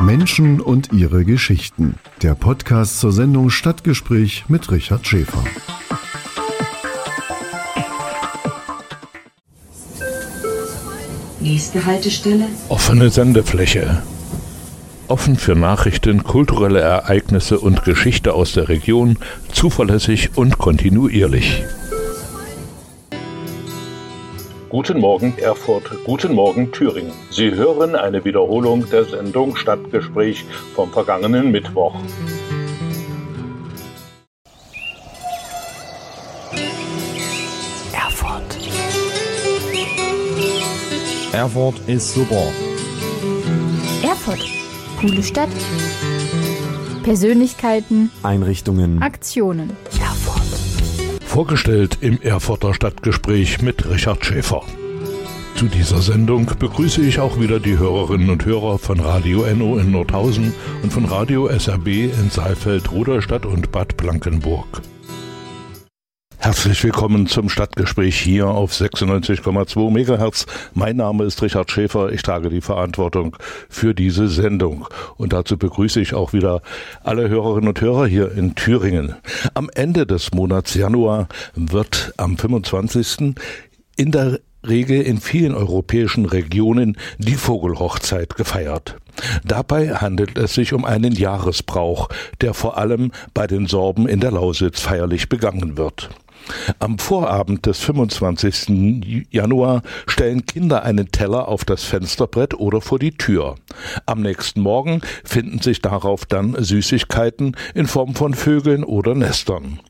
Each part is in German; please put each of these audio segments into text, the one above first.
Menschen und ihre Geschichten. Der Podcast zur Sendung Stadtgespräch mit Richard Schäfer. Nächste Haltestelle. Offene Sendefläche. Offen für Nachrichten, kulturelle Ereignisse und Geschichte aus der Region, zuverlässig und kontinuierlich. Guten Morgen Erfurt, guten Morgen Thüringen. Sie hören eine Wiederholung der Sendung Stadtgespräch vom vergangenen Mittwoch. Erfurt. Erfurt ist super. Erfurt. Coole Stadt. Persönlichkeiten. Einrichtungen. Aktionen. Vorgestellt im Erfurter Stadtgespräch mit Richard Schäfer. Zu dieser Sendung begrüße ich auch wieder die Hörerinnen und Hörer von Radio NO in Nordhausen und von Radio SRB in Saalfeld, Ruderstadt und Bad Blankenburg. Herzlich willkommen zum Stadtgespräch hier auf 96,2 MHz. Mein Name ist Richard Schäfer. Ich trage die Verantwortung für diese Sendung. Und dazu begrüße ich auch wieder alle Hörerinnen und Hörer hier in Thüringen. Am Ende des Monats Januar wird am 25. in der Regel in vielen europäischen Regionen die Vogelhochzeit gefeiert. Dabei handelt es sich um einen Jahresbrauch, der vor allem bei den Sorben in der Lausitz feierlich begangen wird. Am Vorabend des 25. Januar stellen Kinder einen Teller auf das Fensterbrett oder vor die Tür. Am nächsten Morgen finden sich darauf dann Süßigkeiten in Form von Vögeln oder Nestern.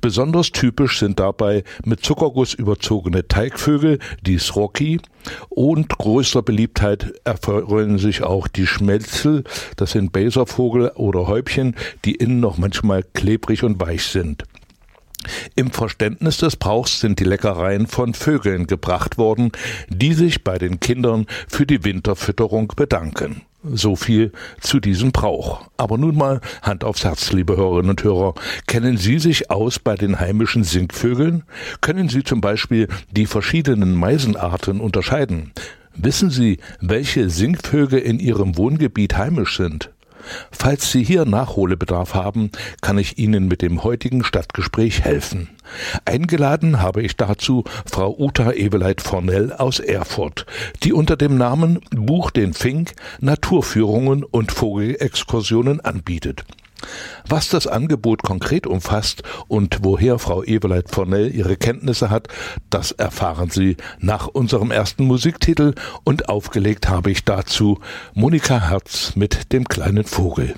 Besonders typisch sind dabei mit Zuckerguss überzogene Teigvögel, die Sroki, und größter Beliebtheit erfreuen sich auch die Schmelzel, das sind Baservogel oder Häubchen, die innen noch manchmal klebrig und weich sind. Im Verständnis des Brauchs sind die Leckereien von Vögeln gebracht worden, die sich bei den Kindern für die Winterfütterung bedanken. So viel zu diesem Brauch. Aber nun mal Hand aufs Herz, liebe Hörerinnen und Hörer. Kennen Sie sich aus bei den heimischen Singvögeln? Können Sie zum Beispiel die verschiedenen Meisenarten unterscheiden? Wissen Sie, welche Singvögel in Ihrem Wohngebiet heimisch sind? Falls Sie hier Nachholbedarf haben, kann ich Ihnen mit dem heutigen Stadtgespräch helfen. Eingeladen habe ich dazu Frau Uta Eweleit Fornell aus Erfurt, die unter dem Namen Buch den Fink Naturführungen und Vogelexkursionen anbietet. Was das Angebot konkret umfasst und woher Frau Eveleit Fornell ihre Kenntnisse hat, das erfahren Sie nach unserem ersten Musiktitel und aufgelegt habe ich dazu Monika Herz mit dem kleinen Vogel.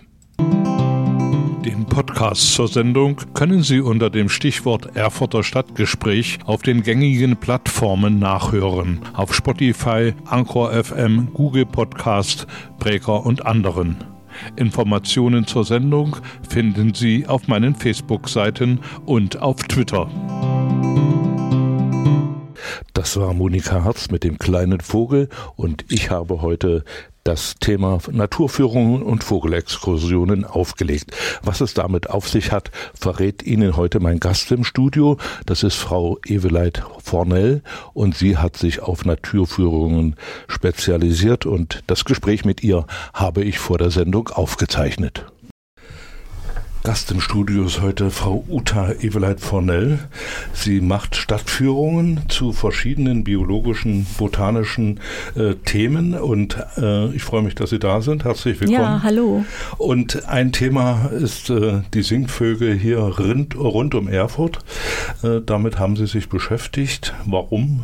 Den Podcast zur Sendung können Sie unter dem Stichwort Erfurter Stadtgespräch auf den gängigen Plattformen nachhören. Auf Spotify, Anchor FM, Google Podcast, Breaker und anderen. Informationen zur Sendung finden Sie auf meinen Facebook-Seiten und auf Twitter. Das war Monika Herz mit dem kleinen Vogel und ich habe heute das Thema Naturführungen und Vogelexkursionen aufgelegt. Was es damit auf sich hat, verrät Ihnen heute mein Gast im Studio. Das ist Frau Eveleit Fornell und sie hat sich auf Naturführungen spezialisiert und das Gespräch mit ihr habe ich vor der Sendung aufgezeichnet. Gast im Studio ist heute Frau Uta Eveleit Fornell. Sie macht Stadtführungen zu verschiedenen biologischen, botanischen äh, Themen und äh, ich freue mich, dass Sie da sind. Herzlich willkommen. Ja, hallo. Und ein Thema ist äh, die Singvögel hier rund, rund um Erfurt. Äh, damit haben Sie sich beschäftigt. Warum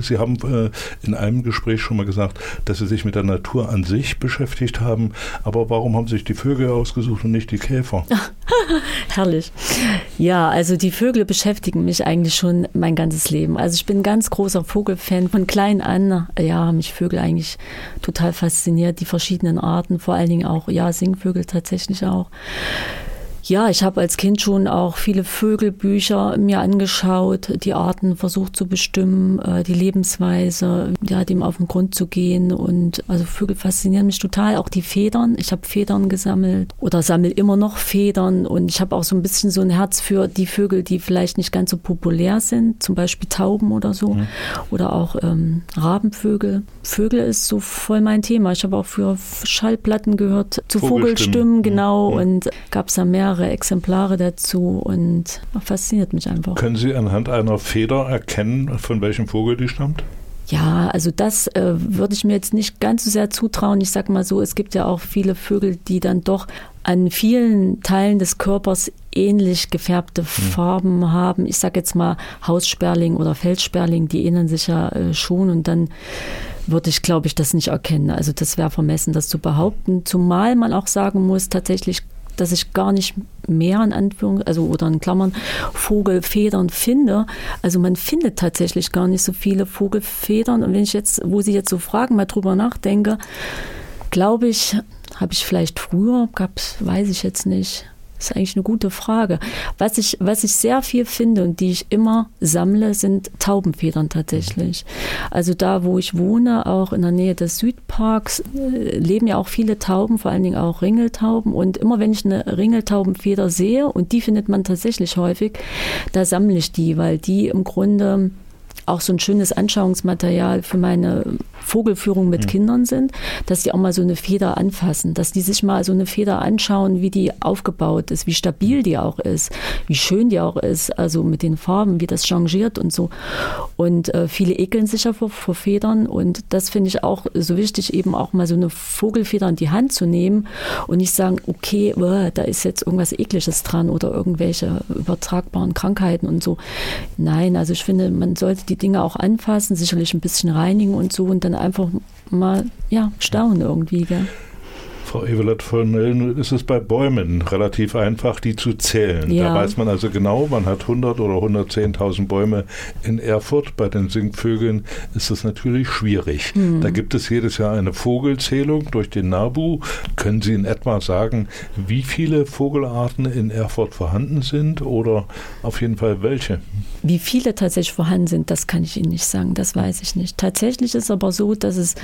Sie haben äh, in einem Gespräch schon mal gesagt, dass Sie sich mit der Natur an sich beschäftigt haben. Aber warum haben Sie sich die Vögel ausgesucht und nicht die Käfer? Herrlich. Ja, also die Vögel beschäftigen mich eigentlich schon mein ganzes Leben. Also ich bin ein ganz großer Vogelfan. Von klein an, ja, haben mich Vögel eigentlich total fasziniert. Die verschiedenen Arten, vor allen Dingen auch, ja, Singvögel tatsächlich auch. Ja, ich habe als Kind schon auch viele Vögelbücher mir angeschaut, die Arten versucht zu bestimmen, äh, die Lebensweise, ja, dem auf den Grund zu gehen. Und also Vögel faszinieren mich total, auch die Federn. Ich habe Federn gesammelt oder sammle immer noch Federn. Und ich habe auch so ein bisschen so ein Herz für die Vögel, die vielleicht nicht ganz so populär sind, zum Beispiel Tauben oder so. Mhm. Oder auch ähm, Rabenvögel. Vögel ist so voll mein Thema. Ich habe auch für Schallplatten gehört, zu Vogelstimmen, Vogelstimmen genau. Mhm. Und gab es da mehrere Exemplare dazu und fasziniert mich einfach. Können Sie anhand einer Feder erkennen, von welchem Vogel die stammt? Ja, also das äh, würde ich mir jetzt nicht ganz so sehr zutrauen. Ich sage mal so, es gibt ja auch viele Vögel, die dann doch an vielen Teilen des Körpers ähnlich gefärbte hm. Farben haben. Ich sage jetzt mal Haussperling oder Felssperling, die ähneln sich ja äh, schon und dann würde ich, glaube ich, das nicht erkennen. Also das wäre vermessen, das zu behaupten. Zumal man auch sagen muss, tatsächlich dass ich gar nicht mehr in Anführung, also oder in Klammern Vogelfedern finde. Also man findet tatsächlich gar nicht so viele Vogelfedern. Und wenn ich jetzt, wo Sie jetzt so fragen, mal drüber nachdenke, glaube ich, habe ich vielleicht früher, gab weiß ich jetzt nicht, das ist eigentlich eine gute Frage. Was ich, was ich sehr viel finde und die ich immer sammle, sind Taubenfedern tatsächlich. Also da, wo ich wohne, auch in der Nähe des Südparks, äh, leben ja auch viele Tauben, vor allen Dingen auch Ringeltauben. Und immer wenn ich eine Ringeltaubenfeder sehe, und die findet man tatsächlich häufig, da sammle ich die, weil die im Grunde auch so ein schönes Anschauungsmaterial für meine Vogelführung mit mhm. Kindern sind, dass die auch mal so eine Feder anfassen, dass die sich mal so eine Feder anschauen, wie die aufgebaut ist, wie stabil die auch ist, wie schön die auch ist, also mit den Farben, wie das changiert und so. Und äh, viele ekeln sich ja vor, vor Federn und das finde ich auch so wichtig, eben auch mal so eine Vogelfeder in die Hand zu nehmen und nicht sagen, okay, oh, da ist jetzt irgendwas Ekliges dran oder irgendwelche übertragbaren Krankheiten und so. Nein, also ich finde, man sollte die Dinge auch anfassen, sicherlich ein bisschen reinigen und so und dann einfach mal ja, staunen irgendwie. Gell? Frau Evelett von Nellen, ist es bei Bäumen relativ einfach, die zu zählen. Ja. Da weiß man also genau, man hat 100 oder 110.000 Bäume in Erfurt. Bei den Singvögeln ist es natürlich schwierig. Mhm. Da gibt es jedes Jahr eine Vogelzählung durch den NABU. Können Sie in etwa sagen, wie viele Vogelarten in Erfurt vorhanden sind oder auf jeden Fall welche? Wie viele tatsächlich vorhanden sind, das kann ich Ihnen nicht sagen, das weiß ich nicht. Tatsächlich ist es aber so, dass es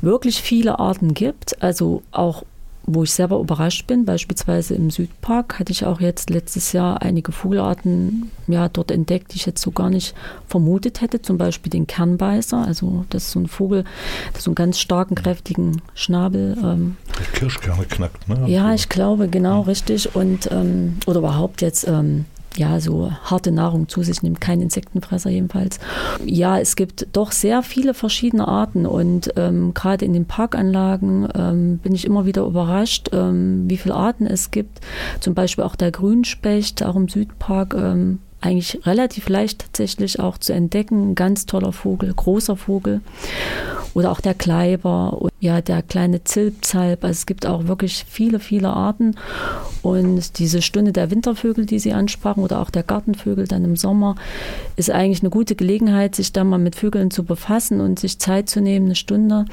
wirklich viele Arten gibt, also auch wo ich selber überrascht bin. Beispielsweise im Südpark hatte ich auch jetzt letztes Jahr einige Vogelarten ja, dort entdeckt, die ich jetzt so gar nicht vermutet hätte. Zum Beispiel den Kernbeißer. Also das ist so ein Vogel, der so einen ganz starken, kräftigen Schnabel. Ähm, der Kirschkerne knackt, ne? Ja, ich glaube, genau, richtig. Und ähm, oder überhaupt jetzt ähm, ja, so harte Nahrung zu sich nimmt, kein Insektenfresser jedenfalls. Ja, es gibt doch sehr viele verschiedene Arten und ähm, gerade in den Parkanlagen ähm, bin ich immer wieder überrascht, ähm, wie viele Arten es gibt. Zum Beispiel auch der Grünspecht, auch im Südpark, ähm, eigentlich relativ leicht tatsächlich auch zu entdecken. ganz toller Vogel, großer Vogel. Oder auch der Kleiber und ja, der kleine Zilpzalp. Also es gibt auch wirklich viele, viele Arten. Und diese Stunde der Wintervögel, die Sie ansprachen, oder auch der Gartenvögel dann im Sommer, ist eigentlich eine gute Gelegenheit, sich da mal mit Vögeln zu befassen und sich Zeit zu nehmen. Eine Stunde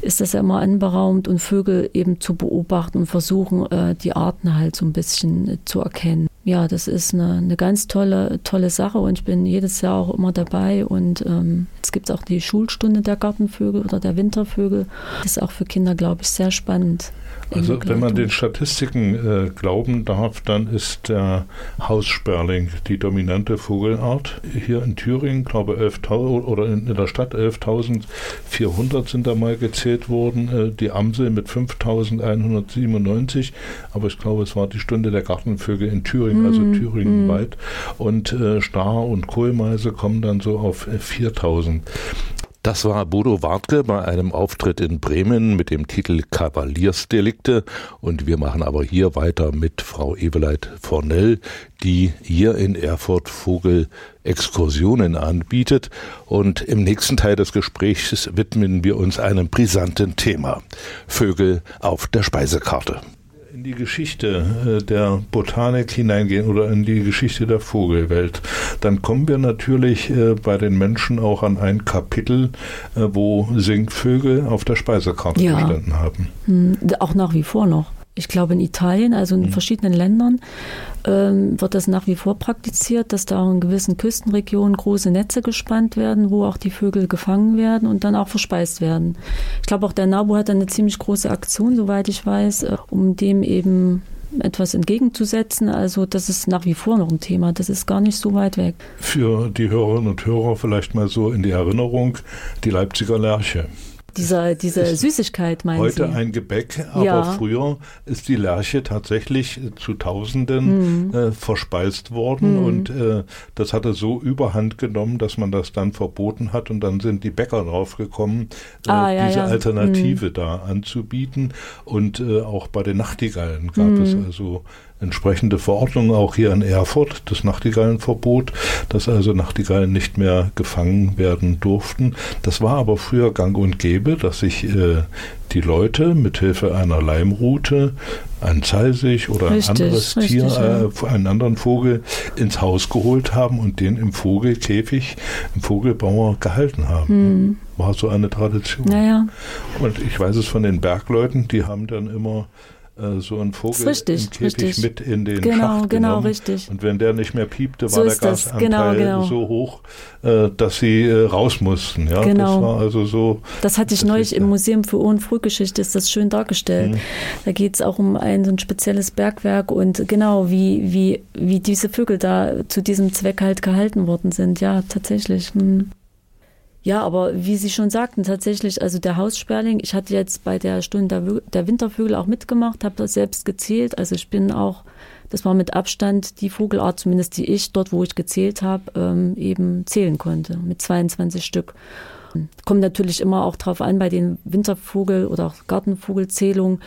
ist das ja immer anberaumt und Vögel eben zu beobachten und versuchen, äh, die Arten halt so ein bisschen zu erkennen ja, das ist eine, eine ganz tolle, tolle Sache und ich bin jedes Jahr auch immer dabei. Und ähm, es gibt auch die Schulstunde der Gartenvögel oder der Wintervögel. Das ist auch für Kinder, glaube ich, sehr spannend. Also wenn man den Statistiken äh, glauben darf, dann ist der Haussperling die dominante Vogelart. Hier in Thüringen, glaube ich, 11.000 oder in, in, der Stadt 11.400 sind da mal gezählt worden. Äh, die Amsel mit 5.197, aber ich glaube, es war die Stunde der Gartenvögel in Thüringen, also mhm, Thüringenweit. Mm. Und äh, Star- und Kohlmeise kommen dann so auf 4.000. Das war Bodo Wartke bei einem Auftritt in Bremen mit dem Titel Kavaliersdelikte. Und wir machen aber hier weiter mit Frau Eveleit Fornell, die hier in Erfurt Vogel Exkursionen anbietet. Und im nächsten Teil des Gesprächs widmen wir uns einem brisanten Thema. Vögel auf der Speisekarte die Geschichte äh, der Botanik hineingehen oder in die Geschichte der Vogelwelt, dann kommen wir natürlich äh, bei den Menschen auch an ein Kapitel, äh, wo Singvögel auf der Speisekarte ja. gestanden haben. Hm, auch nach wie vor noch. Ich glaube in Italien, also in mhm. verschiedenen Ländern, ähm, wird das nach wie vor praktiziert, dass da in gewissen Küstenregionen große Netze gespannt werden, wo auch die Vögel gefangen werden und dann auch verspeist werden. Ich glaube auch der NABU hat eine ziemlich große Aktion, soweit ich weiß, äh, um dem eben etwas entgegenzusetzen. Also das ist nach wie vor noch ein Thema. Das ist gar nicht so weit weg. Für die Hörerinnen und Hörer vielleicht mal so in die Erinnerung, die Leipziger Lerche dieser, diese Süßigkeit, meinen heute Sie? Heute ein Gebäck, aber ja. früher ist die Lerche tatsächlich zu Tausenden mhm. äh, verspeist worden mhm. und äh, das hatte so überhand genommen, dass man das dann verboten hat und dann sind die Bäcker draufgekommen, äh, ah, ja, diese ja. Alternative mhm. da anzubieten und äh, auch bei den Nachtigallen gab es mhm. also entsprechende Verordnung auch hier in Erfurt, das Nachtigallenverbot, dass also Nachtigallen nicht mehr gefangen werden durften. Das war aber früher gang und gäbe, dass sich äh, die Leute mit Hilfe einer Leimrute ein Zeisig oder richtig, ein anderes richtig, Tier, äh, einen anderen Vogel ins Haus geholt haben und den im Vogelkäfig, im Vogelbauer gehalten haben. Hm. War so eine Tradition. Naja. Und ich weiß es von den Bergleuten, die haben dann immer äh, so ein Vogel richtig, im Käfig richtig. mit in den genau, Schacht genau, genommen. richtig. Und wenn der nicht mehr piepte, so war der Gasanteil genau, genau. so hoch, äh, dass sie äh, raus mussten. Ja, genau. das war also so. Das hatte ich neulich im Museum für Ohr- und Frühgeschichte, ist das schön dargestellt. Mhm. Da geht es auch um ein so ein spezielles Bergwerk und genau, wie, wie, wie diese Vögel da zu diesem Zweck halt gehalten worden sind. Ja, tatsächlich. Mhm. Ja, aber wie Sie schon sagten, tatsächlich, also der Haussperling, ich hatte jetzt bei der Stunde der, Wintervögel auch mitgemacht, habe das selbst gezählt. Also ich bin auch, das war mit Abstand die Vogelart, zumindest die ich dort, wo ich gezählt habe, ähm, eben zählen konnte, mit 22 Stück. Kommt natürlich immer auch drauf an bei den Wintervogel- oder Gartenvogelzählungen,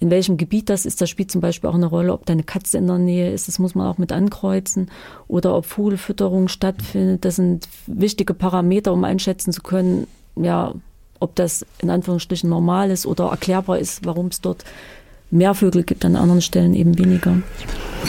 in welchem Gebiet das ist. Das spielt zum Beispiel auch eine Rolle, ob da eine Katze in der Nähe ist. Das muss man auch mit ankreuzen. Oder ob Vogelfütterung stattfindet. Das sind wichtige Parameter, um einschätzen zu können, ja, ob das in Anführungsstrichen normal ist oder erklärbar ist, warum es dort mehr Vögel gibt, an anderen Stellen eben weniger.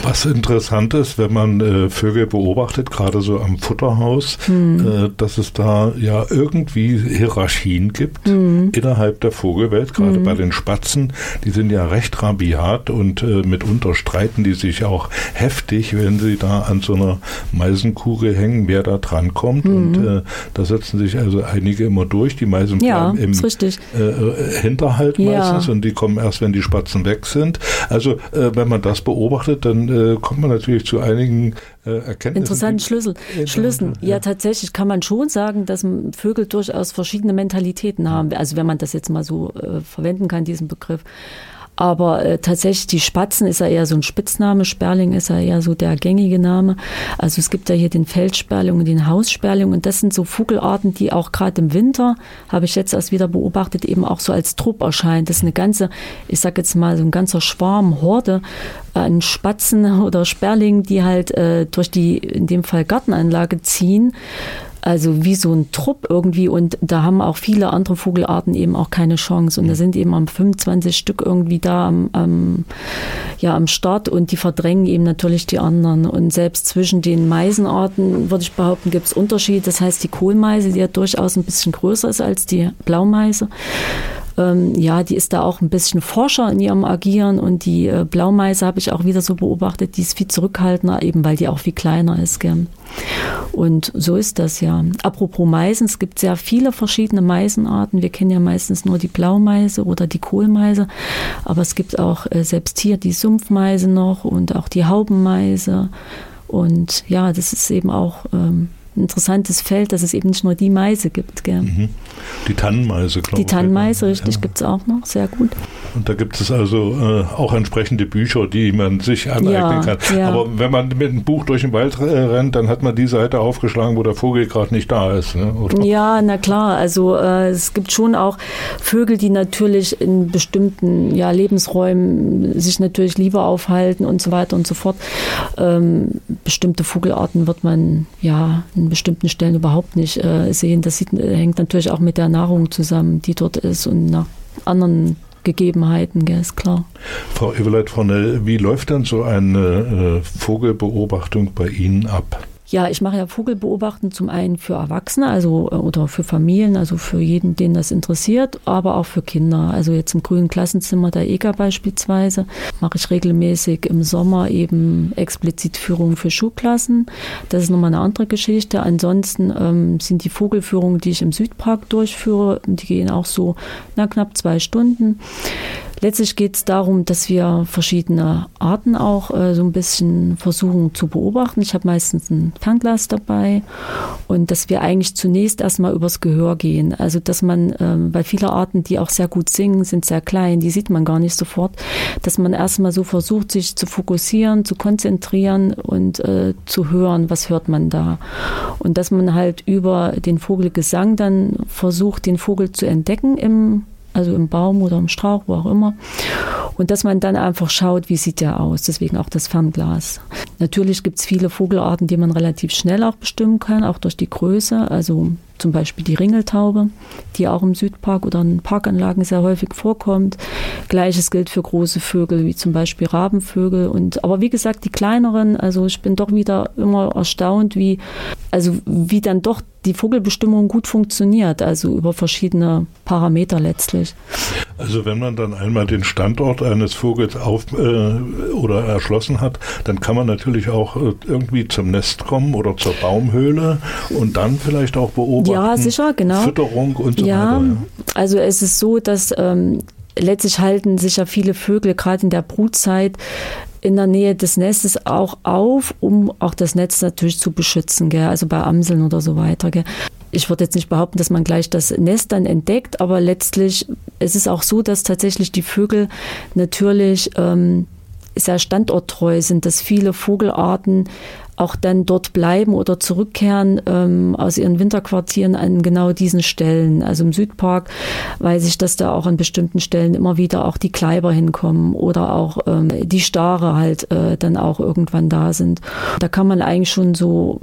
Was interessant ist, wenn man äh, Vögel beobachtet, gerade so am Futterhaus, hm. äh, dass es da ja irgendwie Hierarchien gibt hm. innerhalb der Vogelwelt, gerade hm. bei den Spatzen. Die sind ja recht rabiat und äh, mitunter streiten die sich auch heftig, wenn sie da an so einer Meisenkugel hängen, wer da dran kommt. Und hm. äh, da setzen sich also einige immer durch. Die Meisen ja, bleiben im äh, Hinterhalt ja. meistens und die kommen erst, wenn die Spatzen weg sind. Also äh, wenn man das beobachtet, dann äh, kommt man natürlich zu einigen äh, Erkenntnissen. Interessanten Schlüssel. Schlüssen. Ja. ja, tatsächlich kann man schon sagen, dass Vögel durchaus verschiedene Mentalitäten haben. Also wenn man das jetzt mal so äh, verwenden kann, diesen Begriff. Aber äh, tatsächlich, die Spatzen ist ja eher so ein Spitzname, Sperling ist ja eher so der gängige Name. Also es gibt ja hier den Feldsperling und den Haussperling und das sind so Vogelarten, die auch gerade im Winter, habe ich jetzt erst wieder beobachtet, eben auch so als Trupp erscheinen. Das ist eine ganze, ich sag jetzt mal, so ein ganzer Schwarm, Horde an Spatzen oder Sperlingen, die halt äh, durch die, in dem Fall Gartenanlage ziehen also wie so ein Trupp irgendwie. Und da haben auch viele andere Vogelarten eben auch keine Chance. Und da sind eben am 25 Stück irgendwie da am, am, ja, am Start. Und die verdrängen eben natürlich die anderen. Und selbst zwischen den Meisenarten würde ich behaupten, gibt es Unterschiede. Das heißt, die Kohlmeise, die ja durchaus ein bisschen größer ist als die Blaumeise, ähm, ja, die ist da auch ein bisschen forscher in ihrem Agieren und die äh, Blaumeise habe ich auch wieder so beobachtet, die ist viel zurückhaltender, eben weil die auch viel kleiner ist. Gell. Und so ist das ja. Apropos Meisen, es gibt sehr viele verschiedene Meisenarten. Wir kennen ja meistens nur die Blaumeise oder die Kohlmeise, aber es gibt auch äh, selbst hier die Sumpfmeise noch und auch die Haubenmeise. Und ja, das ist eben auch ähm, interessantes Feld, dass es eben nicht nur die Meise gibt. Gell. Mhm. Die Tannenmeise, glaube ich. Die Tannenmeise, richtig, ja. gibt es auch noch, sehr gut. Und da gibt es also äh, auch entsprechende Bücher, die man sich aneignen ja, kann. Ja. Aber wenn man mit einem Buch durch den Wald äh, rennt, dann hat man die Seite aufgeschlagen, wo der Vogel gerade nicht da ist. Ne? Ja, na klar. Also äh, es gibt schon auch Vögel, die natürlich in bestimmten ja, Lebensräumen sich natürlich lieber aufhalten und so weiter und so fort. Ähm, bestimmte Vogelarten wird man ja in bestimmten Stellen überhaupt nicht äh, sehen. Das sieht, hängt natürlich auch mit der Nahrung zusammen, die dort ist und nach anderen Gegebenheiten, gell, ist klar. Frau Eveleit Hornell, wie läuft dann so eine äh, Vogelbeobachtung bei Ihnen ab? Ja, ich mache ja Vogelbeobachten zum einen für Erwachsene, also äh, oder für Familien, also für jeden, den das interessiert, aber auch für Kinder. Also jetzt im grünen Klassenzimmer der EGA beispielsweise mache ich regelmäßig im Sommer eben explizit Führungen für Schulklassen. Das ist nochmal eine andere Geschichte. Ansonsten ähm, sind die Vogelführungen, die ich im Südpark durchführe, die gehen auch so na, knapp zwei Stunden. Letztlich geht es darum, dass wir verschiedene Arten auch äh, so ein bisschen versuchen zu beobachten. Ich habe meistens ein Fernglas dabei und dass wir eigentlich zunächst erstmal übers Gehör gehen. Also dass man ähm, bei vielen Arten, die auch sehr gut singen, sind sehr klein, die sieht man gar nicht sofort, dass man erstmal so versucht, sich zu fokussieren, zu konzentrieren und äh, zu hören, was hört man da. Und dass man halt über den Vogelgesang dann versucht, den Vogel zu entdecken im also im Baum oder im Strauch, wo auch immer. Und dass man dann einfach schaut, wie sieht der aus. Deswegen auch das Fernglas. Natürlich gibt es viele Vogelarten, die man relativ schnell auch bestimmen kann, auch durch die Größe. Also zum Beispiel die Ringeltaube, die auch im Südpark oder in Parkanlagen sehr häufig vorkommt. Gleiches gilt für große Vögel, wie zum Beispiel Rabenvögel. Und, aber wie gesagt, die kleineren, also ich bin doch wieder immer erstaunt, wie, also wie dann doch die Vogelbestimmung gut funktioniert, also über verschiedene Parameter letztlich. Also wenn man dann einmal den Standort eines Vogels auf äh, oder erschlossen hat, dann kann man natürlich auch äh, irgendwie zum Nest kommen oder zur Baumhöhle und dann vielleicht auch beobachten, beobachten. Ja, sicher, genau. Fütterung und so ja, weiter. Ja, also es ist so, dass ähm, letztlich halten sich ja viele Vögel gerade in der Brutzeit in der Nähe des Nestes auch auf, um auch das Netz natürlich zu beschützen, gell? also bei Amseln oder so weiter. Gell? Ich würde jetzt nicht behaupten, dass man gleich das Nest dann entdeckt, aber letztlich es ist auch so, dass tatsächlich die Vögel natürlich ähm, sehr standorttreu sind, dass viele Vogelarten auch dann dort bleiben oder zurückkehren ähm, aus ihren Winterquartieren an genau diesen Stellen. Also im Südpark weiß ich, dass da auch an bestimmten Stellen immer wieder auch die Kleiber hinkommen oder auch ähm, die Stare halt äh, dann auch irgendwann da sind. Da kann man eigentlich schon so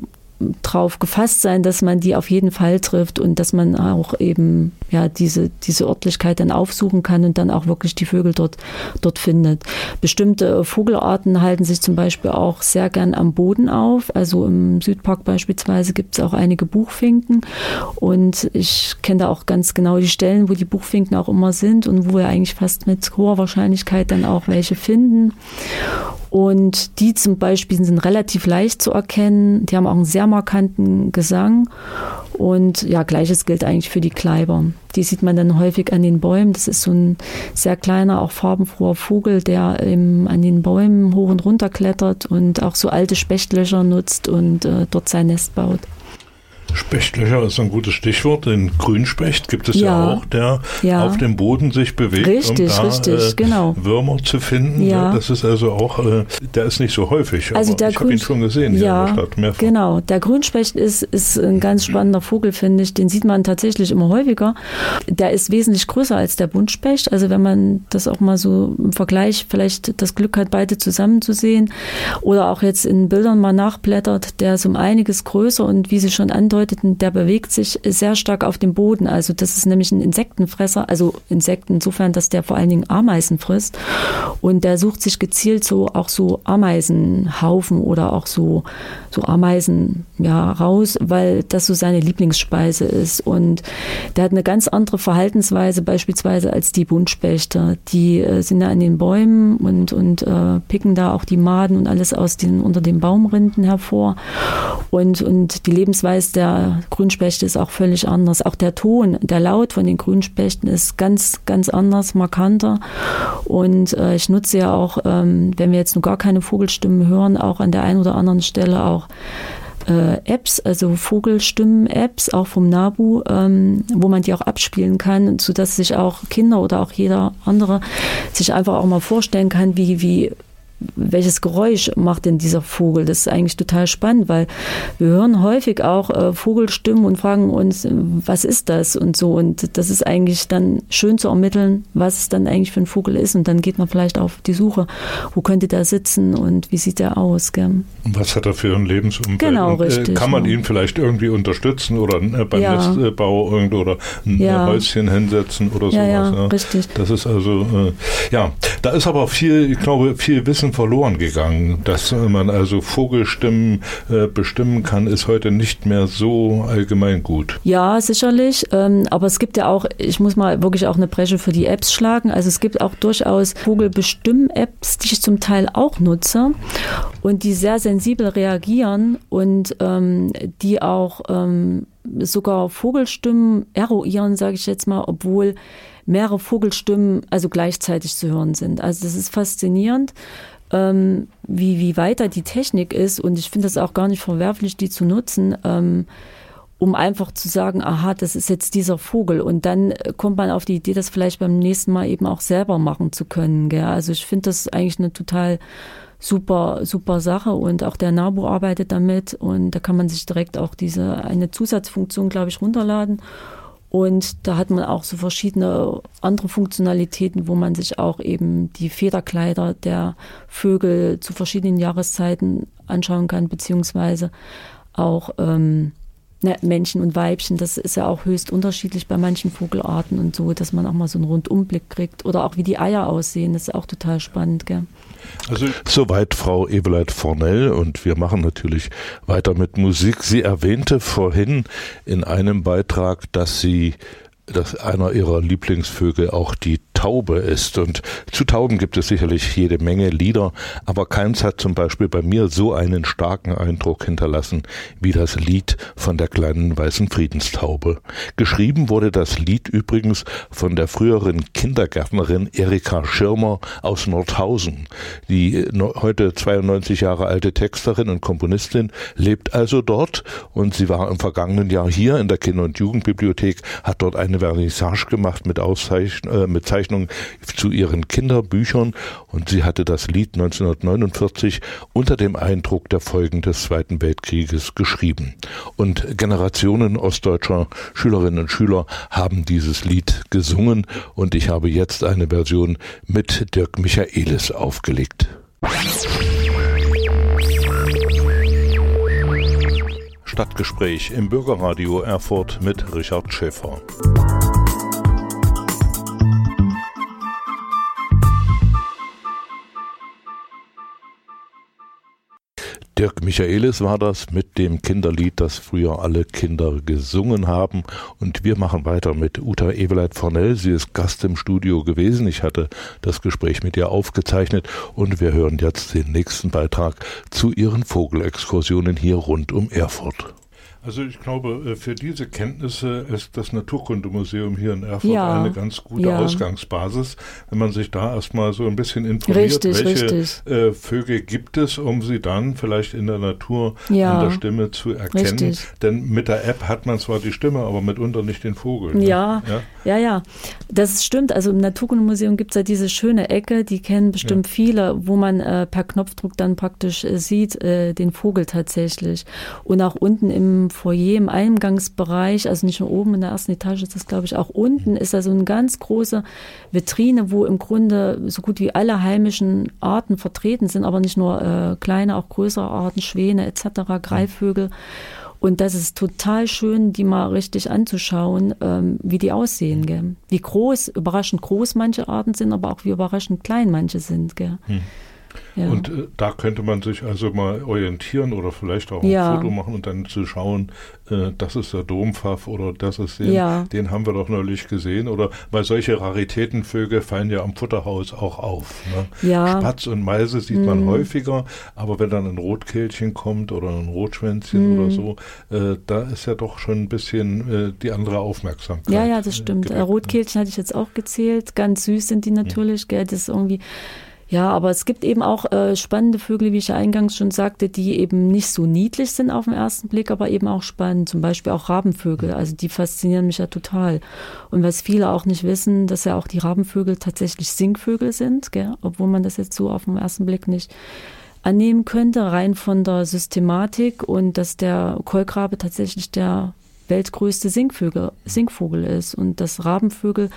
drauf gefasst sein, dass man die auf jeden Fall trifft und dass man auch eben ja diese, diese Örtlichkeit dann aufsuchen kann und dann auch wirklich die Vögel dort, dort findet. Bestimmte Vogelarten halten sich zum Beispiel auch sehr gern am Boden auf. Also im Südpark beispielsweise gibt es auch einige Buchfinken und ich kenne da auch ganz genau die Stellen, wo die Buchfinken auch immer sind und wo wir eigentlich fast mit hoher Wahrscheinlichkeit dann auch welche finden. Und die zum Beispiel sind relativ leicht zu erkennen. Die haben auch einen sehr markanten Gesang. Und ja, gleiches gilt eigentlich für die Kleiber. Die sieht man dann häufig an den Bäumen. Das ist so ein sehr kleiner, auch farbenfroher Vogel, der ähm, an den Bäumen hoch und runter klettert und auch so alte Spechtlöcher nutzt und äh, dort sein Nest baut. Spechtlöcher ist ein gutes Stichwort. Den Grünspecht gibt es ja, ja auch, der ja. auf dem Boden sich bewegt, richtig, um da richtig, äh, genau. Würmer zu finden. Ja. Das ist also auch, äh, der ist nicht so häufig, also aber ich habe ihn schon gesehen ja, hier in der Stadt mehrfach. Genau, der Grünspecht ist, ist ein ganz spannender Vogel, finde ich. Den sieht man tatsächlich immer häufiger. Der ist wesentlich größer als der Buntspecht. Also wenn man das auch mal so im Vergleich vielleicht das Glück hat, beide zusammen zu sehen oder auch jetzt in Bildern mal nachblättert, der ist um einiges größer und wie Sie schon andeuteten, der bewegt sich sehr stark auf dem Boden. Also das ist nämlich ein Insektenfresser, also Insekten insofern, dass der vor allen Dingen Ameisen frisst. Und der sucht sich gezielt so auch so Ameisenhaufen oder auch so, so Ameisen ja, raus, weil das so seine Lieblingsspeise ist. Und der hat eine ganz andere Verhaltensweise beispielsweise als die Buntspechte. Die äh, sind da an den Bäumen und, und äh, picken da auch die Maden und alles aus den, unter den Baumrinden hervor. Und, und die Lebensweise der Grünspechte Grünspechte ist auch völlig anders. Auch der Ton, der Laut von den Grünspechten ist ganz, ganz anders, markanter. Und äh, ich nutze ja auch, ähm, wenn wir jetzt nur gar keine Vogelstimmen hören, auch an der einen oder anderen Stelle auch äh, Apps, also Vogelstimmen-Apps, auch vom NABU, ähm, wo man die auch abspielen kann, sodass sich auch Kinder oder auch jeder andere sich einfach auch mal vorstellen kann, wie, wie welches Geräusch macht denn dieser Vogel? Das ist eigentlich total spannend, weil wir hören häufig auch äh, Vogelstimmen und fragen uns, was ist das und so. Und das ist eigentlich dann schön zu ermitteln, was es dann eigentlich für ein Vogel ist. Und dann geht man vielleicht auf die Suche, wo könnte der sitzen und wie sieht der aus. Gell? Was hat er für ein Lebensumfeld? Genau, und, äh, richtig. Kann man ja. ihn vielleicht irgendwie unterstützen oder äh, beim Ja. Nestbau irgendwo oder ein Ja. Häuschen hinsetzen oder Ja, sowas? ja, richtig. Das ist also, äh, ja, Da ist aber viel, ich glaube, viel Wissen verloren gegangen. Dass man also Vogelstimmen äh, bestimmen kann, ist heute nicht mehr so allgemein gut. Ja, sicherlich. Ähm, aber es gibt ja auch, ich muss mal wirklich auch eine Bresche für die Apps schlagen. Also es gibt auch durchaus Vogelbestimm-Apps, die ich zum Teil auch nutze und die sehr sensibel reagieren und ähm, die auch ähm, sogar Vogelstimmen eruieren, sage ich jetzt mal, obwohl mehrere Vogelstimmen also gleichzeitig zu hören sind. Also das ist faszinierend, ähm, wie, wie weiter die Technik ist und ich finde es auch gar nicht verwerflich, die zu nutzen. Ähm, um einfach zu sagen, aha, das ist jetzt dieser Vogel. Und dann kommt man auf die Idee, das vielleicht beim nächsten Mal eben auch selber machen zu können. Gell? Also ich finde das eigentlich eine total super, super Sache und auch der NABU arbeitet damit und da kann man sich direkt auch diese eine Zusatzfunktion, glaube ich, runterladen. Und da hat man auch so verschiedene andere Funktionalitäten, wo man sich auch eben die Federkleider der Vögel zu verschiedenen Jahreszeiten anschauen kann, beziehungsweise auch ähm, ne, Männchen und Weibchen, das ist ja auch höchst unterschiedlich bei manchen Vogelarten und so, dass man auch mal so einen Rundumblick kriegt. Oder auch wie die Eier aussehen, das ist auch total spannend. Gell? Also soweit Frau Eveleit Fornell und wir machen natürlich weiter mit Musik. Sie erwähnte vorhin in einem Beitrag, dass sie dass einer ihrer Lieblingsvögel auch die Taube ist. Und zu Tauben gibt es sicherlich jede Menge Lieder, aber keins hat zum Beispiel bei mir so einen starken Eindruck hinterlassen wie das Lied von der kleinen weißen Friedenstaube. Geschrieben wurde das Lied übrigens von der früheren Kindergärtnerin Erika Schirmer aus Nordhausen. Die heute 92 Jahre alte Texterin und Komponistin lebt also dort und sie war im vergangenen Jahr hier in der Kinder- und Jugendbibliothek, hat dort eine Vernissage gemacht mit, Auszeichen, äh, Aufzeichnung zu ihren Kinderbüchern und sie hatte das Lied 1949 unter dem Eindruck der Folgen des Zweiten Weltkrieges geschrieben. Und Generationen ostdeutscher Schülerinnen und Schüler haben dieses Lied gesungen und ich habe jetzt eine Version mit Dirk Michaelis aufgelegt. Stadtgespräch im Bürgerradio Erfurt mit Richard Schäfer. Dirk Michaelis war das mit dem Kinderlied, das früher alle Kinder gesungen haben. Und wir machen weiter mit Uta Eveleit Fornell. Sie ist Gast im Studio gewesen. Ich hatte das Gespräch mit ihr aufgezeichnet und wir hören jetzt den nächsten Beitrag zu ihren Vogelexkursionen hier rund um Erfurt. Also ich glaube, äh, für diese Kenntnisse ist das Naturkundemuseum hier in Erfurt ja, eine ganz gute ja. Ausgangsbasis, wenn man sich da erstmal so ein bisschen informiert, richtig, welche richtig. Äh, Vögel gibt es, um sie dann vielleicht in der Natur ja, an der Stimme zu erkennen. Richtig. Denn mit der App hat man zwar die Stimme, aber mitunter nicht den Vogel. Ne? Ja, ja, ja, das stimmt. Also im Naturkundemuseum gibt es ja diese schöne Ecke, die kennen bestimmt viele, wo man äh, per Knopfdruck dann praktisch äh, sieht, äh, den Vogel tatsächlich. Und auch unten im Foyer, im Eingangsbereich, also nicht nur oben in der ersten Etage, ist das glaube ich auch unten, ist da so eine ganz große Vitrine, wo im Grunde so gut wie alle heimischen Arten vertreten sind, aber nicht nur äh, kleine, auch größere Arten, Schwäne etc., Greifvögel. Und das ist total schön, die mal richtig anzuschauen, ähm, wie die aussehen. Gell? Wie groß, überraschend groß manche Arten sind, aber auch wie überraschend klein manche sind. Gell? Hm. Ja. Und äh, da könnte man sich also mal orientieren oder vielleicht auch ein ja. Foto machen und dann zu schauen, äh, das ist der Dompfaff oder das ist den, ja. den haben wir doch neulich gesehen. Oder weil solche Raritätenvögel fallen ja am Futterhaus auch auf. Ne? Ja. Spatz und Meise sieht mhm. man häufiger, aber wenn dann ein Rotkehlchen kommt oder ein Rotschwänzchen mhm. oder so, äh, da ist ja doch schon ein bisschen äh, die andere Aufmerksamkeit. Ja, ja, das stimmt. Geweckt, Rotkehlchen hatte ich jetzt auch gezählt. Ganz süß sind die natürlich, mhm. gell? Das ist irgendwie ja, aber es gibt eben auch äh, spannende Vögel, wie ich ja eingangs schon sagte, die eben nicht so niedlich sind auf den ersten Blick, aber eben auch spannend. Zum Beispiel auch Rabenvögel. Mhm. Also die faszinieren mich ja total. Und was viele auch nicht wissen, dass ja auch die Rabenvögel tatsächlich Singvögel sind, gell? obwohl man das jetzt so auf den ersten Blick nicht annehmen könnte, rein von der Systematik und dass der Kolkrabe tatsächlich der weltgrößte Singvögel, Singvogel ist und dass Rabenvögel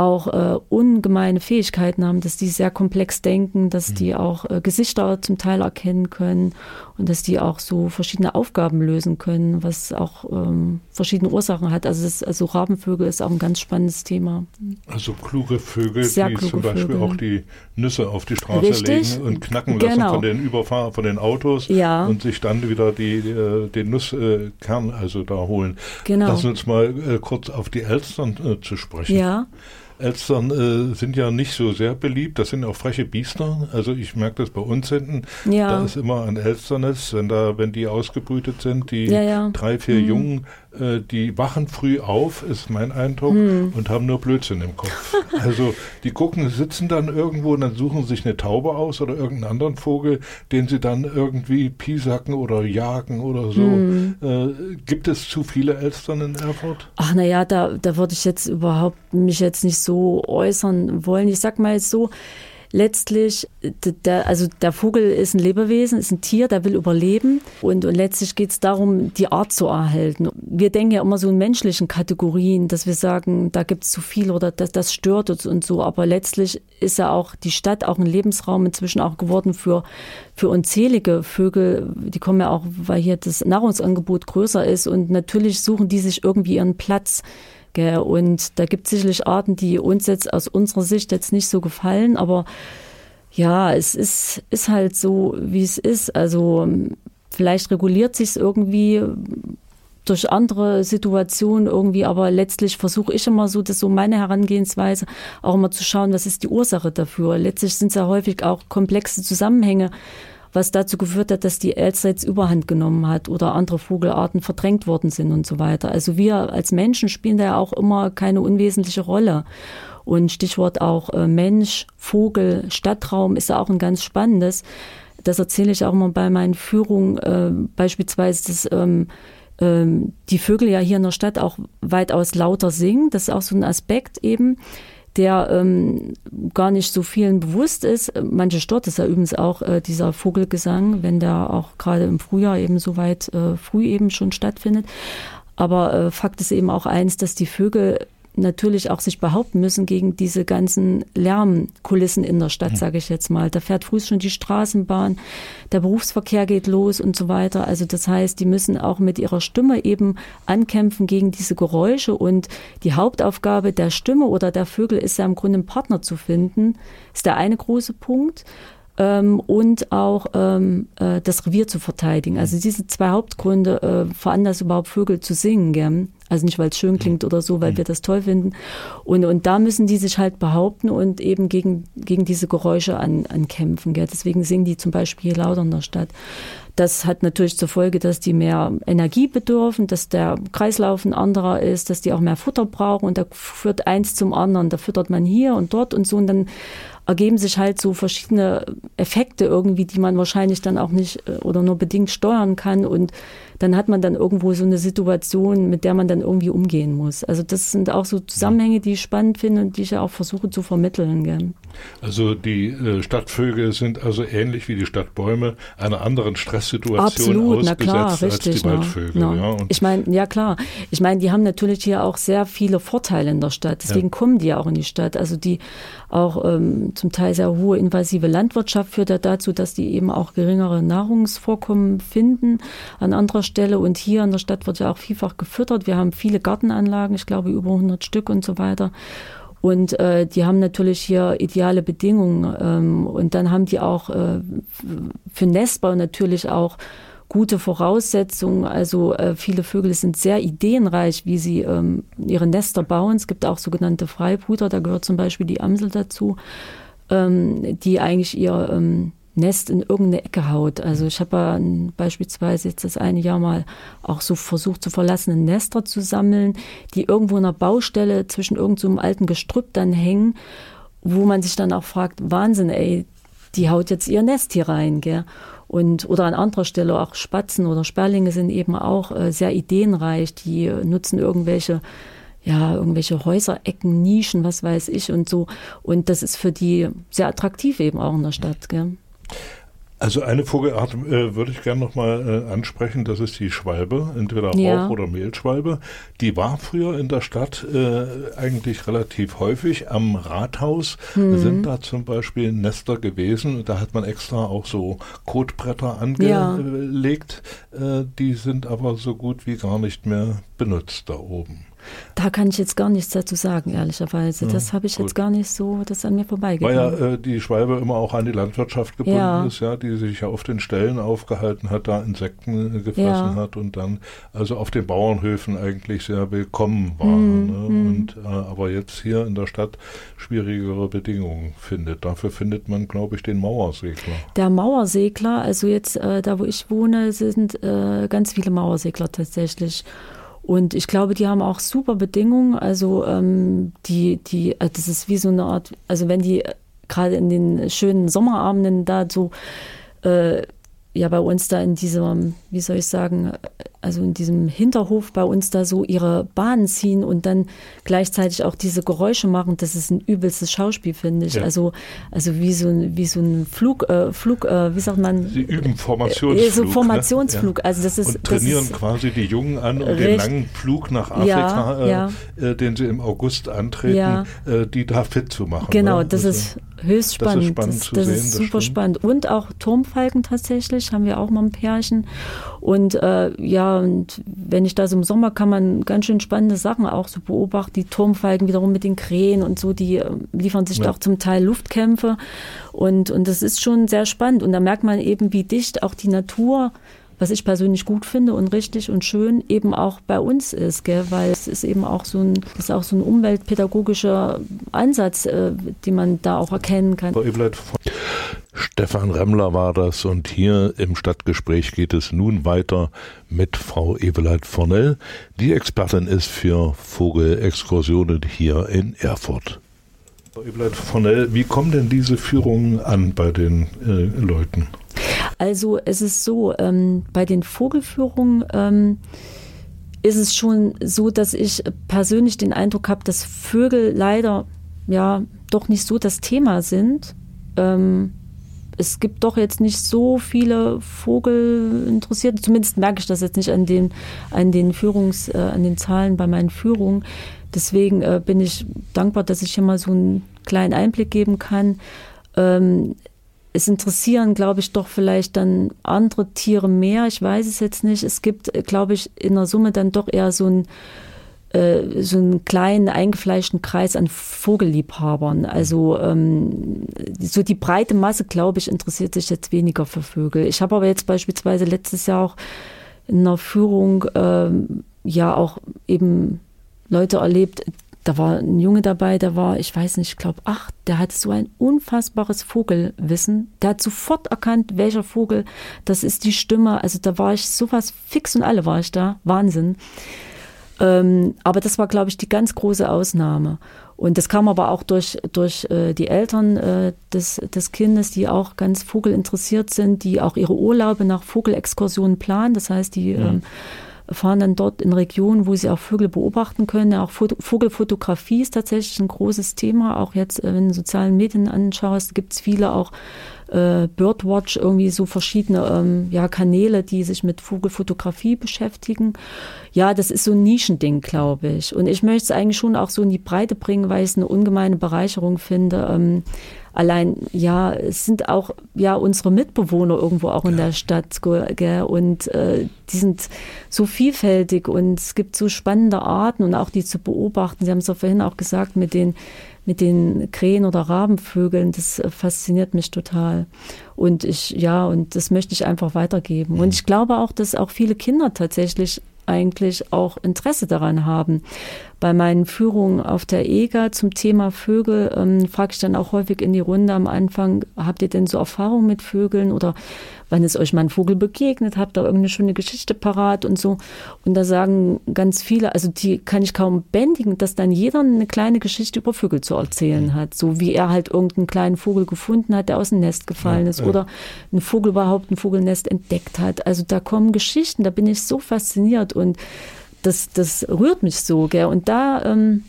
auch äh, ungemeine Fähigkeiten haben, dass die sehr komplex denken, dass die Mhm. auch äh, Gesichter zum Teil erkennen können und dass die auch so verschiedene Aufgaben lösen können, was auch ähm, verschiedene Ursachen hat. Also, das, also Rabenvögel ist auch ein ganz spannendes Thema. Also kluge Vögel, Sehr die kluge zum Beispiel Vögel. auch die Nüsse auf die Straße Richtig. legen und knacken lassen Genau. von den Überfahr von den Autos Ja. und sich dann wieder die, äh, den Nusskern also da holen. Genau. Lass uns mal äh, kurz auf die Elstern äh, zu sprechen. Ja, Elstern äh, sind ja nicht so sehr beliebt. Das sind auch freche Biester. Also ich merke das bei uns hinten. Ja. Da ist immer ein Elsternest, wenn da, wenn die ausgebrütet sind, die Ja, ja. drei, vier Jungen, äh, die wachen früh auf, ist mein Eindruck, Hm. und haben nur Blödsinn im Kopf. also die gucken, sitzen dann irgendwo und dann suchen sich eine Taube aus oder irgendeinen anderen Vogel, den sie dann irgendwie piesacken oder jagen oder so. Hm. Äh, gibt es zu viele Elstern in Erfurt? Ach naja, da, da würde ich jetzt überhaupt mich jetzt nicht so äußern wollen. Ich sag mal jetzt so, letztlich, der, also der Vogel ist ein Lebewesen, ist ein Tier, der will überleben und, und letztlich geht es darum, die Art zu erhalten. Wir denken ja immer so in menschlichen Kategorien, dass wir sagen, da gibt es zu viel oder das, das stört uns und so, aber letztlich ist ja auch die Stadt auch ein Lebensraum inzwischen auch geworden für, für unzählige Vögel. Die kommen ja auch, weil hier das Nahrungsangebot größer ist und natürlich suchen die sich irgendwie ihren Platz. Gell? Und da gibt es sicherlich Arten, die uns jetzt aus unserer Sicht jetzt nicht so gefallen, aber ja, es ist, ist halt so, wie es ist. Also vielleicht reguliert sich es irgendwie durch andere Situationen irgendwie, aber letztlich versuche ich immer so, das so meine Herangehensweise, auch immer zu schauen, was ist die Ursache dafür. Letztlich sind es ja häufig auch komplexe Zusammenhänge, was dazu geführt hat, dass die Elster jetzt Überhand genommen hat oder andere Vogelarten verdrängt worden sind und so weiter. Also wir als Menschen spielen da ja auch immer keine unwesentliche Rolle. Und Stichwort auch äh, Mensch, Vogel, Stadtraum ist ja auch ein ganz spannendes. Das erzähle ich auch immer bei meinen Führungen, äh, beispielsweise, dass ähm, ähm, die Vögel ja hier in der Stadt auch weitaus lauter singen. Das ist auch so ein Aspekt eben der ähm, gar nicht so vielen bewusst ist. Manche stört es ja übrigens auch, äh, dieser Vogelgesang, wenn der auch gerade im Frühjahr eben so weit äh, früh eben schon stattfindet. Aber äh, Fakt ist eben auch eins, dass die Vögel natürlich auch sich behaupten müssen gegen diese ganzen Lärmkulissen in der Stadt, sage ich jetzt mal. Da fährt früh schon die Straßenbahn, der Berufsverkehr geht los und so weiter. Also das heißt, die müssen auch mit ihrer Stimme eben ankämpfen gegen diese Geräusche und die Hauptaufgabe der Stimme oder der Vögel ist ja im Grunde einen Partner zu finden, ist der eine große Punkt ähm, und auch ähm, äh, das Revier zu verteidigen. Also diese zwei Hauptgründe äh, veranlassen überhaupt Vögel zu singen. Gell? Also nicht, weil es schön klingt oder so, weil wir das toll finden. Und, und da müssen die sich halt behaupten und eben gegen, gegen diese Geräusche an, ankämpfen. Gell? Deswegen singen die zum Beispiel hier lauter in der Stadt. Das hat natürlich zur Folge, dass die mehr Energie bedürfen, dass der Kreislauf ein anderer ist, dass die auch mehr Futter brauchen und da führt eins zum anderen. Da füttert man hier und dort und so und dann ergeben sich halt so verschiedene Effekte irgendwie, die man wahrscheinlich dann auch nicht äh, oder nur bedingt steuern kann und dann hat man dann irgendwo so eine Situation, mit der man dann irgendwie umgehen muss. Also das sind auch so Zusammenhänge, die ich spannend finde und die ich ja auch versuche zu vermitteln. Gell? Also die äh, Stadtvögel sind also ähnlich wie die Stadtbäume einer anderen Stresssituation Absolut, na ausgesetzt klar, als richtig. die Waldvögel. Na, na. Ja, und ich meine, ja klar. Ich meine, die haben natürlich hier auch sehr viele Vorteile in der Stadt. Deswegen Ja. kommen die ja auch in die Stadt. Also die auch ähm, zum Teil sehr hohe invasive Landwirtschaft führt ja dazu, dass die eben auch geringere Nahrungsvorkommen finden an anderer Stelle. Und hier in der Stadt wird ja auch vielfach gefüttert. Wir haben viele Gartenanlagen, ich glaube über 100 Stück und so weiter. Und äh, die haben natürlich hier ideale Bedingungen. Ähm, und dann haben die auch äh, für Nestbau natürlich auch gute Voraussetzungen. Also äh, viele Vögel sind sehr ideenreich, wie sie ähm, ihre Nester bauen. Es gibt auch sogenannte Freibrüter, da gehört zum Beispiel die Amsel dazu, ähm, die eigentlich ihr ähm, Nest in irgendeine Ecke haut. Also ich habe ja beispielsweise jetzt das eine Jahr mal auch so versucht, zu verlassene Nester zu sammeln, die irgendwo in einer Baustelle zwischen irgendeinem so alten Gestrüpp dann hängen, wo man sich dann auch fragt, Wahnsinn, ey, die haut jetzt ihr Nest hier rein, gell? Und, oder an anderer Stelle auch Spatzen oder Sperlinge sind eben auch äh, sehr ideenreich, die äh, nutzen irgendwelche ja, irgendwelche Häuserecken, Nischen, was weiß ich und so. Und das ist für die sehr attraktiv eben auch in der Stadt. Gell? Also eine Vogelart äh, würde ich gerne nochmal äh, ansprechen, das ist die Schwalbe, entweder Ja. Rauch- oder Mehlschwalbe. Die war früher in der Stadt äh, eigentlich relativ häufig. Am Rathaus Mhm. sind da zum Beispiel Nester gewesen. Da hat man extra auch so Kotbretter Ja. angelegt. Äh, die sind aber so gut wie gar nicht mehr benutzt da oben. Da kann ich jetzt gar nichts dazu sagen, ehrlicherweise. Ja, das habe ich gut. jetzt gar nicht so, das ist an mir Weil vorbeigegangen. ja äh, die Schwalbe immer auch an die Landwirtschaft gebunden Ja. ist, ja, die sich ja auf den Stellen aufgehalten hat, da Insekten äh, gefressen hat und dann also auf den Bauernhöfen eigentlich sehr willkommen war. Hm, ne? hm. Und äh, aber jetzt hier in der Stadt schwierigere Bedingungen findet. Dafür findet man, glaube ich, den Mauersegler. Der Mauersegler, also jetzt äh, da, wo ich wohne, sind äh, ganz viele Mauersegler tatsächlich. Und ich glaube, die haben auch super Bedingungen. Also ähm, die, die, äh, das ist wie so eine Art, also wenn die äh, gerade in den schönen Sommerabenden da so äh, ja bei uns da in diesem, wie soll ich sagen, also in diesem Hinterhof bei uns da so ihre Bahnen ziehen und dann gleichzeitig auch diese Geräusche machen, das ist ein übelstes Schauspiel, finde ich. Ja. Also, also wie so ein, wie so ein Flug, äh, Flug, äh, wie sagt man? Sie üben Äh, Formationsflug. so ne? Formationsflug. Also das Ja. ist Und trainieren das ist, quasi die Jungen an, um den langen Flug nach Afrika, Ja, äh, Äh, den sie im August antreten, Ja. äh, die da fit zu machen. Genau, ne? das Also- ist höchst das ist spannend. spannend das das sehen, ist super stimmt. spannend. Und auch Turmfalken tatsächlich, haben wir auch mal ein Pärchen. Und äh, ja, und wenn ich da so im Sommer kann man ganz schön spannende Sachen auch so beobachten. Die Turmfalken wiederum mit den Krähen und so, die äh, liefern sich Ja. da auch zum Teil Luftkämpfe. Und, und das ist schon sehr spannend. Und da merkt man eben, wie dicht auch die Natur was ich persönlich gut finde und richtig und schön eben auch bei uns ist, gell? weil es ist eben auch so ein, ist auch so ein umweltpädagogischer Ansatz, äh, den man da auch erkennen kann. Stefan Remmler war das und hier im Stadtgespräch geht es nun weiter mit Frau Eveleit Fornell, die Expertin ist für Vogelexkursionen hier in Erfurt. Frau Eveleit Fornell, wie kommen denn diese Führungen an bei den äh, Leuten? Also es ist so, ähm, bei den Vogelführungen ähm, ist es schon so, dass ich persönlich den Eindruck habe, dass Vögel leider ja doch nicht so das Thema sind. Ähm, es gibt doch jetzt nicht so viele Vogelinteressierte, zumindest merke ich das jetzt nicht an den, an den Führungs, äh, an den Zahlen bei meinen Führungen. Deswegen äh, bin ich dankbar, dass ich hier mal so einen kleinen Einblick geben kann. Ähm, es interessieren, glaube ich, doch vielleicht dann andere Tiere mehr. Ich weiß es jetzt nicht. Es gibt, äh, glaube ich, in der Summe dann doch eher so ein äh, so einen kleinen eingefleischten Kreis an Vogelliebhabern. Also ähm, so die breite Masse, glaube ich, interessiert sich jetzt weniger für Vögel. Ich habe aber jetzt beispielsweise letztes Jahr auch in einer Führung ähm, ja auch eben Leute erlebt, da war ein Junge dabei, der war, ich weiß nicht, ich glaube acht, der hatte so ein unfassbares Vogelwissen. Der hat sofort erkannt, welcher Vogel, das ist die Stimme. Also da war ich sowas fix und alle war ich da. Wahnsinn. Ähm, aber das war, glaube ich, die ganz große Ausnahme. Und das kam aber auch durch, durch äh, die Eltern äh, des, des Kindes, die auch ganz vogelinteressiert sind, die auch ihre Urlaube nach Vogelexkursionen planen. Das heißt, die ähm, fahren dann dort in Regionen, wo sie auch Vögel beobachten können. Auch Foto, Vogelfotografie ist tatsächlich ein großes Thema. Auch jetzt, äh, wenn du sozialen Medien anschaust, gibt es viele auch äh, Birdwatch, irgendwie so verschiedene ähm, ja, Kanäle, die sich mit Vogelfotografie beschäftigen. Ja, das ist so ein Nischending, glaube ich. Und ich möchte es eigentlich schon auch so in die Breite bringen, weil ich es eine ungemeine Bereicherung finde. Ähm, allein, ja, es sind auch ja unsere Mitbewohner irgendwo auch in der Stadt, gell? und äh, die sind so vielfältig und es gibt so spannende Arten und auch die zu beobachten. Sie haben es ja vorhin auch gesagt mit den mit den Krähen oder Rabenvögeln, das äh, fasziniert mich total. Und ich, ja, und das möchte ich einfach weitergeben. Und ich glaube auch, dass auch viele Kinder tatsächlich eigentlich auch Interesse daran haben. Bei meinen Führungen auf der EGA zum Thema Vögel ähm, frage ich dann auch häufig in die Runde am Anfang, habt ihr denn so Erfahrungen mit Vögeln oder wann ist euch mal ein Vogel begegnet, habt ihr irgendeine schöne Geschichte parat und so. Und da sagen ganz viele, also die kann ich kaum bändigen, dass dann jeder eine kleine Geschichte über Vögel zu erzählen hat. So wie er halt irgendeinen kleinen Vogel gefunden hat, der aus dem Nest gefallen Ja, ist ja. oder ein Vogel überhaupt ein Vogelnest entdeckt hat. Also da kommen Geschichten, da bin ich so fasziniert und das, das rührt mich so. Gell? Und da ähm,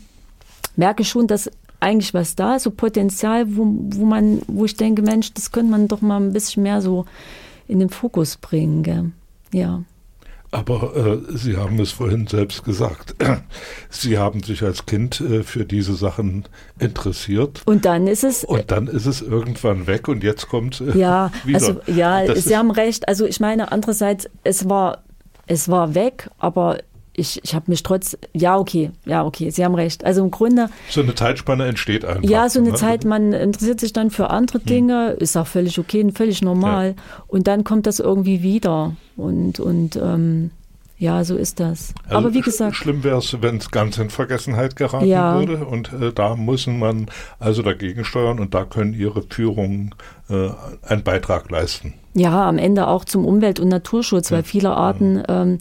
merke ich schon, dass eigentlich was da, so Potenzial, wo, wo man, wo ich denke, Mensch, das könnte man doch mal ein bisschen mehr so in den Fokus bringen. Gell? Ja. Aber äh, Sie haben es vorhin selbst gesagt. Sie haben sich als Kind äh, für diese Sachen interessiert. Und dann ist es. Und dann ist es irgendwann weg und jetzt kommt. Äh, ja, wieder. also ja, Das Sie ist- haben recht. Also ich meine, andererseits, es war, es war weg, aber ich, ich habe mich trotz. Ja, okay, ja, okay, Sie haben recht. Also im Grunde. So eine Zeitspanne entsteht einfach. Ja, so eine ne? Zeit, man interessiert sich dann für andere Dinge, ist auch völlig okay und völlig normal. Und dann kommt das irgendwie wieder. Und, und ähm, ja, so ist das. Also Aber wie gesagt, Schlimm wäre es, wenn es ganz in Vergessenheit geraten Ja. würde. Und äh, da muss man also dagegen steuern und da können Ihre Führungen äh, einen Beitrag leisten. ja, am Ende auch zum Umwelt- und Naturschutz, weil viele Arten ähm,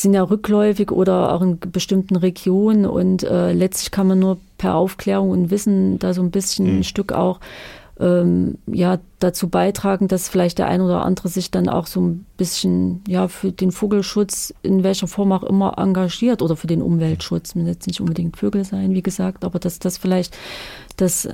sind ja rückläufig oder auch in bestimmten Regionen und äh, letztlich kann man nur per Aufklärung und Wissen da so ein bisschen ein Stück auch ähm, ja, dazu beitragen, dass vielleicht der ein oder andere sich dann auch so ein bisschen ja für den Vogelschutz in welcher Form auch immer engagiert oder für den Umweltschutz. Müssen jetzt nicht unbedingt Vögel sein, wie gesagt, aber dass das vielleicht das,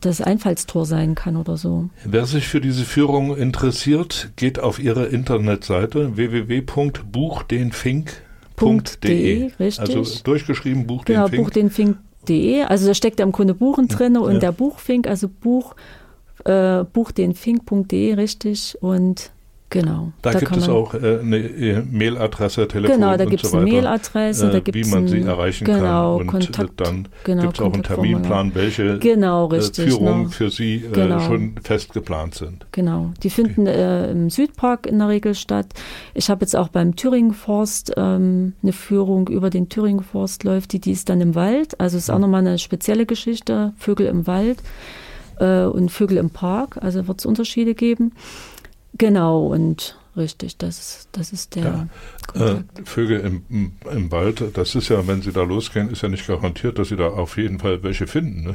das Einfallstor sein kann oder so. Wer sich für diese Führung interessiert, geht auf Ihre Internetseite www.buchdenfink.de. richtig. Also durchgeschrieben Buch den Genau, Fink. buchdenfink.de. Also da steckt ja im Grunde Buchen drin und ja. der Buchfink, also Buch, äh, buchdenfink.de, richtig. Und genau. Da, gibt kann es auch äh, eine äh, Mailadresse, Telefon Genau, da gibt so es eine weiter. Mailadresse, da äh, gibt wie man sie erreichen genau, kann. Und Kontakt, äh, dann genau, gibt es auch einen. Terminplan, welche Genau, äh, richtig, Führungen ne? für Sie äh, Genau. schon fest geplant sind. Genau, die finden äh, im Südpark in der Regel statt. Ich habe jetzt auch beim Thüringenforst ähm, eine Führung über den Thüringenforst läuft, die, die ist dann im Wald. Also ist auch nochmal eine spezielle Geschichte, Vögel im Wald äh, und Vögel im Park. Also wird es Unterschiede geben. Genau, und richtig, das, das ist der Ja. Äh. Vögel im, im, im Wald, das ist ja, wenn Sie da losgehen, ist ja nicht garantiert, dass Sie da auf jeden Fall welche finden. Ne?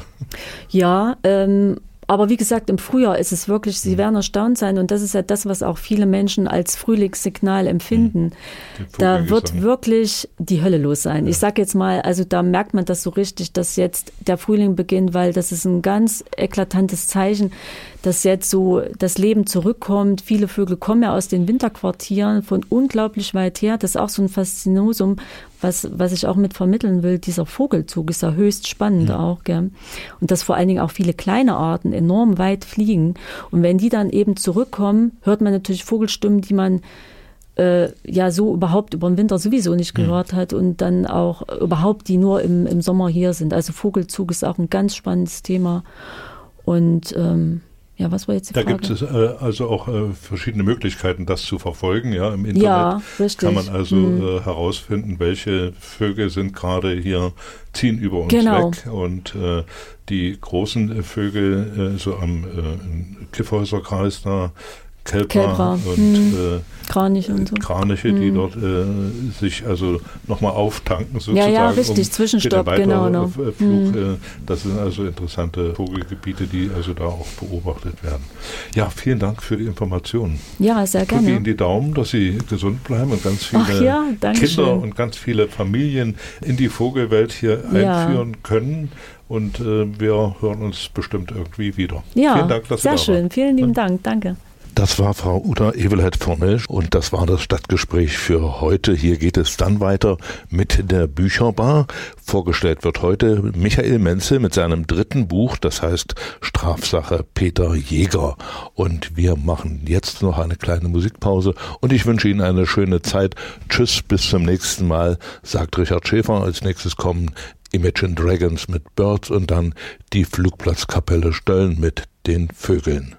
Ja, ähm, aber wie gesagt, im Frühjahr ist es wirklich, Mhm. Sie werden erstaunt sein und das ist ja das, was auch viele Menschen als Frühlingssignal empfinden. Die Da wird wirklich die Hölle los sein. Ich sage jetzt mal, also da merkt man das so richtig, dass jetzt der Frühling beginnt, weil das ist ein ganz eklatantes Zeichen, dass jetzt so das Leben zurückkommt. Viele Vögel kommen ja aus den Winterquartieren von unglaublich weit her. Das ist auch so ein Faszinosum, was, was ich auch mit vermitteln will. Dieser Vogelzug ist ja höchst spannend auch. Gell? Und dass vor allen Dingen auch viele kleine Arten enorm weit fliegen. Und wenn die dann eben zurückkommen, hört man natürlich Vogelstimmen, die man äh, ja so überhaupt über den Winter sowieso nicht gehört hat und dann auch überhaupt die nur im, im Sommer hier sind. Also Vogelzug ist auch ein ganz spannendes Thema. Und ähm, ja, was war jetzt die Da Frage? gibt es äh, also auch äh, verschiedene Möglichkeiten, das zu verfolgen. Ja, im Internet Ja, kann man also Hm. äh, herausfinden, welche Vögel sind gerade hier, ziehen über uns Genau. weg. Und äh, die großen Vögel, äh, so am äh, Kiffhäuserkreis da, Kelper, Kelper, und hm. äh, Kranich und so. Kraniche, die Hm. dort äh, sich also nochmal auftanken Ja, sozusagen. ja, richtig, um Zwischenstopp, genau, ne. Weiterflug. Hm. Äh, das sind also interessante Vogelgebiete, die also da auch beobachtet werden. Ja, vielen Dank für die Informationen. Ja, sehr Ich drücke Ihnen gerne. die Daumen, dass Sie gesund bleiben und ganz viele Ach ja, Kinder schön. und ganz viele Familien in die Vogelwelt hier Ja. einführen können. Und äh, wir hören uns bestimmt irgendwie wieder. Ja, vielen Dank, dass Sie sehr da schön. waren. Vielen lieben Dank. Danke. Das war Frau Uta Evelheit Fornel und das war das Stadtgespräch für heute. Hier geht es dann weiter mit der Bücherbar. Vorgestellt wird heute Michael Menzel mit seinem dritten Buch, das heißt Strafsache Peter Jäger. Und wir machen jetzt noch eine kleine Musikpause und ich wünsche Ihnen eine schöne Zeit. Tschüss, bis zum nächsten Mal, sagt Richard Schäfer. Als nächstes kommen Imagine Dragons mit Birds und dann die Flugplatzkapelle Stöllen mit den Vögeln.